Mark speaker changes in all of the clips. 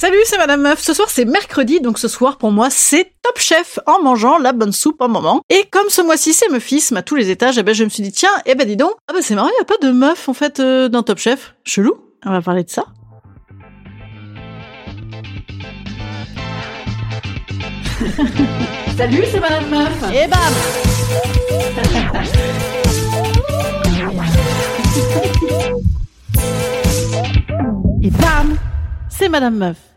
Speaker 1: Salut, c'est Madame Meuf. Ce soir, c'est mercredi, donc ce soir, pour moi, c'est Top Chef en mangeant la bonne soupe en moment. Et comme ce mois-ci, c'est Meufisme à tous les étages, et ben, je me suis dit, tiens, et ben, dis donc, ah ben, c'est marrant, il n'y a pas de meuf, en fait, euh, dans Top Chef. Chelou. On va parler de ça. Salut, c'est Madame Meuf. Et bam. Et bam, c'est Madame Meuf.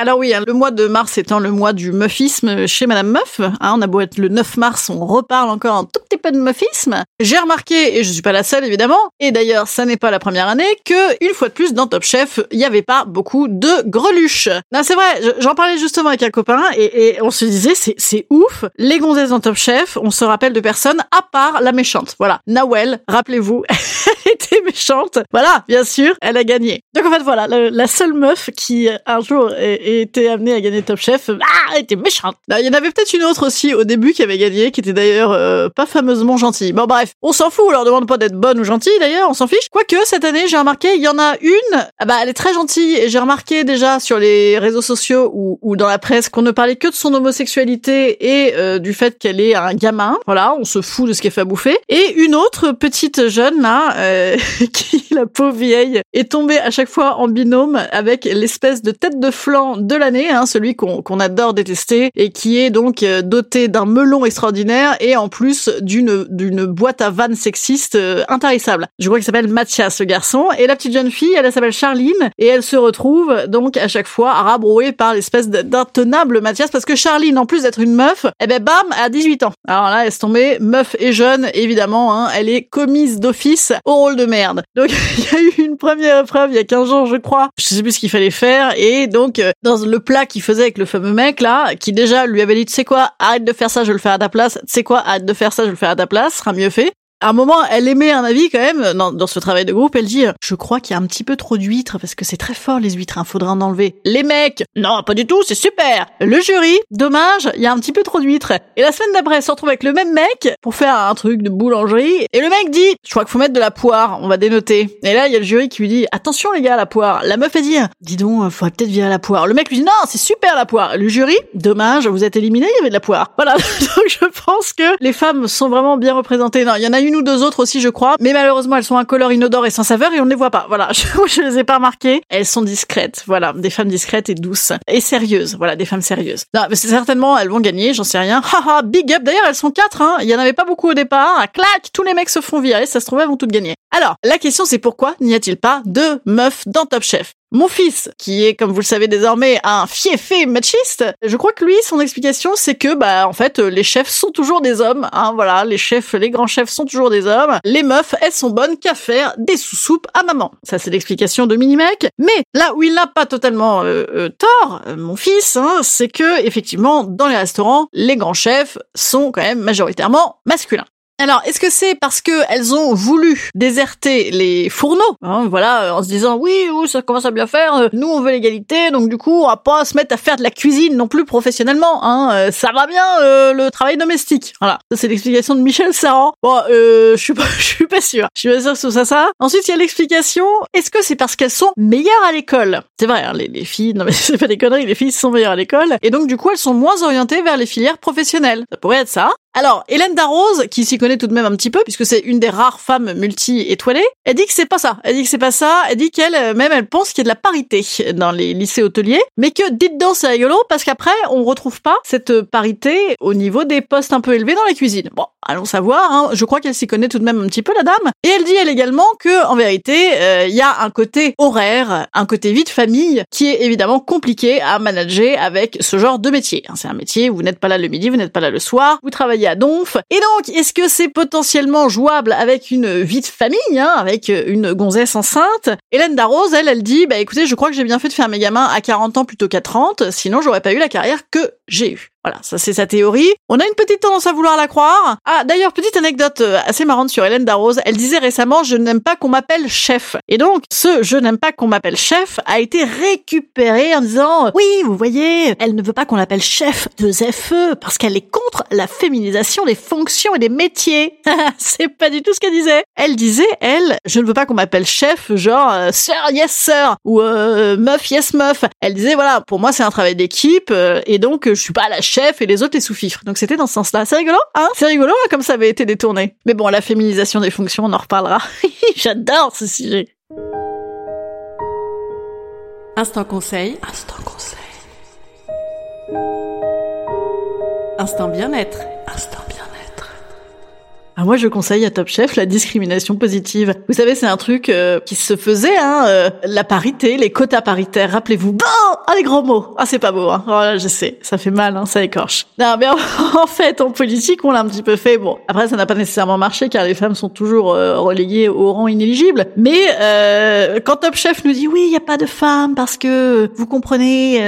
Speaker 1: Alors oui, hein, le mois de mars étant le mois du meufisme chez Madame Meuf, hein, on a beau être le 9 mars, on reparle encore un tout petit peu de meufisme. J'ai remarqué, et je suis pas la seule évidemment, et d'ailleurs ça n'est pas la première année, que une fois de plus dans Top Chef, il n'y avait pas beaucoup de greluches. Non c'est vrai, je- j'en parlais justement avec un copain, et, et on se disait c'est ouf, les gonzesses dans Top Chef, on se rappelle de personne à part la méchante. Voilà, Nawel, rappelez-vous, elle était méchante. Voilà, bien sûr, elle a gagné. Donc en fait voilà, la seule meuf qui euh, un jour a, a été amenée à gagner Top Chef, ah, elle était méchante. Là, Il y en avait peut-être une autre aussi au début qui avait gagné, qui était d'ailleurs euh, pas fameusement gentille. Bon bref, on s'en fout, on leur demande pas d'être bonne ou gentille d'ailleurs, on s'en fiche. Quoique cette année j'ai remarqué, il y en a une, ah bah elle est très gentille et j'ai remarqué déjà sur les réseaux sociaux ou, ou dans la presse qu'on ne parlait que de son homosexualité et euh, du fait qu'elle est un gamin. Voilà, on se fout de ce qu'elle fait à bouffer. Et une autre petite jeune là, euh, qui la pauvre vieille est tombée à chaque fois en binôme avec l'espèce de tête de flanc de l'année, hein, celui qu'on adore détester et qui est donc euh, doté d'un melon extraordinaire et en plus d'une d'une boîte à vannes sexiste euh, intarissable. Je crois qu'il s'appelle Mathias, le garçon, et la petite jeune fille, elle, elle s'appelle Charline et elle se retrouve donc à chaque fois rabrouée par l'espèce d'intenable Mathias parce que Charline, en plus d'être une meuf, eh ben bam, a 18 ans. Alors là, elle se tombée, meuf et jeune, évidemment, hein, elle est commise d'office au rôle de merde. Donc il y a eu une première épreuve il y a 15 jours, je crois. Je sais plus ce qu'il fallait faire et donc euh, dans le plat qu'il faisait avec le fameux mec là, qui déjà lui avait dit, tu sais quoi, arrête de faire ça, je le faire à ta place. Tu sais quoi, arrête de faire ça, je le faire à ta place, ce sera mieux fait. À un moment, elle émet un avis quand même dans, dans ce travail de groupe. Elle dit Je crois qu'il y a un petit peu trop d'huîtres parce que c'est très fort les huîtres, hein, faudra en enlever. Les mecs Non, pas du tout, c'est super Le jury Dommage, il y a un petit peu trop d'huîtres. Et la semaine d'après, elle se retrouve avec le même mec pour faire un truc de boulangerie. Et le mec dit Je crois qu'il faut mettre de la poire, on va dénoter. Et là, il y a le jury qui lui dit Attention les gars, la poire. La meuf, elle dit Dis donc, euh, faudrait peut-être virer la poire. Le mec lui dit Non, c'est super la poire. Le jury Dommage, vous êtes éliminé, il y avait de la poire. Voilà, donc je pense que les femmes sont vraiment bien représentées. Non, il y en a une ou deux autres aussi, je crois, mais malheureusement, elles sont incolores, inodores et sans saveur et on ne les voit pas. Voilà, je, je les ai pas remarquées. Elles sont discrètes, voilà, des femmes discrètes et douces et sérieuses. Voilà, des femmes sérieuses. Non, mais certainement, elles vont gagner, j'en sais rien. Haha, big up. D'ailleurs, elles sont quatre, hein. Il y en avait pas beaucoup au départ. Ah, clac, tous les mecs se font virer. Ça se trouve, elles vont toutes gagner. Alors, la question, c'est pourquoi n'y a-t-il pas de meufs dans Top Chef? Mon fils, qui est, comme vous le savez désormais, un fiefé machiste, je crois que lui, son explication, c'est que, bah, en fait, les chefs sont toujours des hommes, hein, voilà, les chefs, les grands chefs sont toujours des hommes. Les meufs, elles sont bonnes qu'à faire des sous-soupes à maman. Ça, c'est l'explication de Minimec. Mais là où il n'a pas totalement euh, euh, tort, euh, mon fils, hein, c'est que, effectivement, dans les restaurants, les grands chefs sont quand même majoritairement masculins. Alors, est-ce que c'est parce que elles ont voulu déserter les fourneaux, hein, voilà, en se disant oui, oui, ça commence à bien faire, euh, nous on veut l'égalité, donc du coup on va pas se mettre à faire de la cuisine non plus professionnellement, hein, euh, ça va bien euh, le travail domestique. Voilà, c'est l'explication de Michel Saran. Bon, euh, je suis pas, je suis pas sûre, je suis pas sûre que ce soit ça. Ensuite il y a l'explication, est-ce que c'est parce qu'elles sont meilleures à l'école? C'est vrai, hein, les, les filles, non mais c'est pas des conneries, les filles sont meilleures à l'école, et donc du coup elles sont moins orientées vers les filières professionnelles. Ça pourrait être ça. Alors, Hélène Darroze, qui s'y connaît tout de même un petit peu, puisque c'est une des rares femmes multi-étoilées, elle dit que c'est pas ça. Elle dit que c'est pas ça. Elle dit qu'elle, euh, même, elle pense qu'il y a de la parité dans les lycées hôteliers, mais que, dites donc, c'est rigolo, parce qu'après, on retrouve pas cette parité au niveau des postes un peu élevés dans la cuisine. Bon, allons savoir, hein. je crois qu'elle s'y connaît tout de même un petit peu, la dame. Et elle dit, elle également, que, en vérité, euh, il y a un côté horaire, un côté vie de famille, qui est évidemment compliqué à manager avec ce genre de métier. Hein, c'est un métier où vous n'êtes pas là le midi, vous n'êtes pas là le soir, vous travaillez à donf. Et donc, est-ce que c'est potentiellement jouable avec une vie de famille, hein, avec une gonzesse enceinte? Hélène Darroze, elle, elle dit, bah écoutez, je crois que j'ai bien fait de faire mes gamins à 40 ans plutôt qu'à 30, sinon j'aurais pas eu la carrière que j'ai eue. Voilà, ça c'est sa théorie. On a une petite tendance à vouloir la croire. Ah, d'ailleurs, petite anecdote euh, assez marrante sur Hélène Darroze. Elle disait récemment, je n'aime pas qu'on m'appelle chef. Et donc, ce je n'aime pas qu'on m'appelle chef a été récupéré en disant, oui, vous voyez, elle ne veut pas qu'on l'appelle chef de ZFE parce qu'elle est contre la féminisation des fonctions et des métiers. c'est pas du tout ce qu'elle disait. Elle disait, elle, je ne veux pas qu'on m'appelle chef, genre, euh, sir, yes sir, ou euh, meuf, yes meuf. Elle disait, voilà, pour moi c'est un travail d'équipe, et donc je suis pas la chef et les autres les sous-fifres. Donc c'était dans ce sens-là. C'est rigolo, hein? C'est rigolo hein, comme ça avait été détourné. Mais bon, la féminisation des fonctions, on en reparlera. J'adore ce sujet.
Speaker 2: Instant conseil.
Speaker 1: Instant conseil.
Speaker 2: Instant bien-être.
Speaker 1: Instant ah, moi, je conseille à Top Chef la discrimination positive. Vous savez, c'est un truc euh, qui se faisait, hein, euh, la parité, les quotas paritaires. Rappelez-vous. Bon, ah les gros mots. Ah c'est pas beau. Hein. Voilà, oh je sais, ça fait mal, hein, ça écorche. Non, mais en, fait, en politique, on l'a un petit peu fait. Bon, après, ça n'a pas nécessairement marché car les femmes sont toujours euh, reléguées au rang inéligible. Mais quand Top Chef nous dit oui, il y a pas de femmes parce que vous comprenez,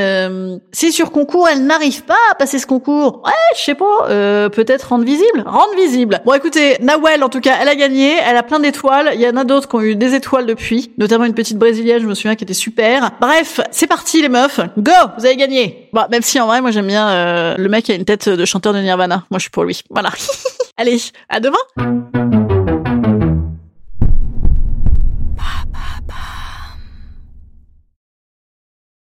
Speaker 1: c'est sur concours, elles n'arrivent pas à passer ce concours. Ouais, je sais pas. Peut-être rendre visible, rendre visible. Bon, écoutez Nawel, en tout cas, elle a gagné. Elle a plein d'étoiles. Il y en a d'autres qui ont eu des étoiles depuis, notamment une petite brésilienne, je me souviens, qui était super. Bref, c'est parti les meufs. Go, vous avez gagné. Bon, même si en vrai, moi j'aime bien euh, le mec qui a une tête de chanteur de Nirvana. Moi, je suis pour lui. Voilà. Allez, à demain.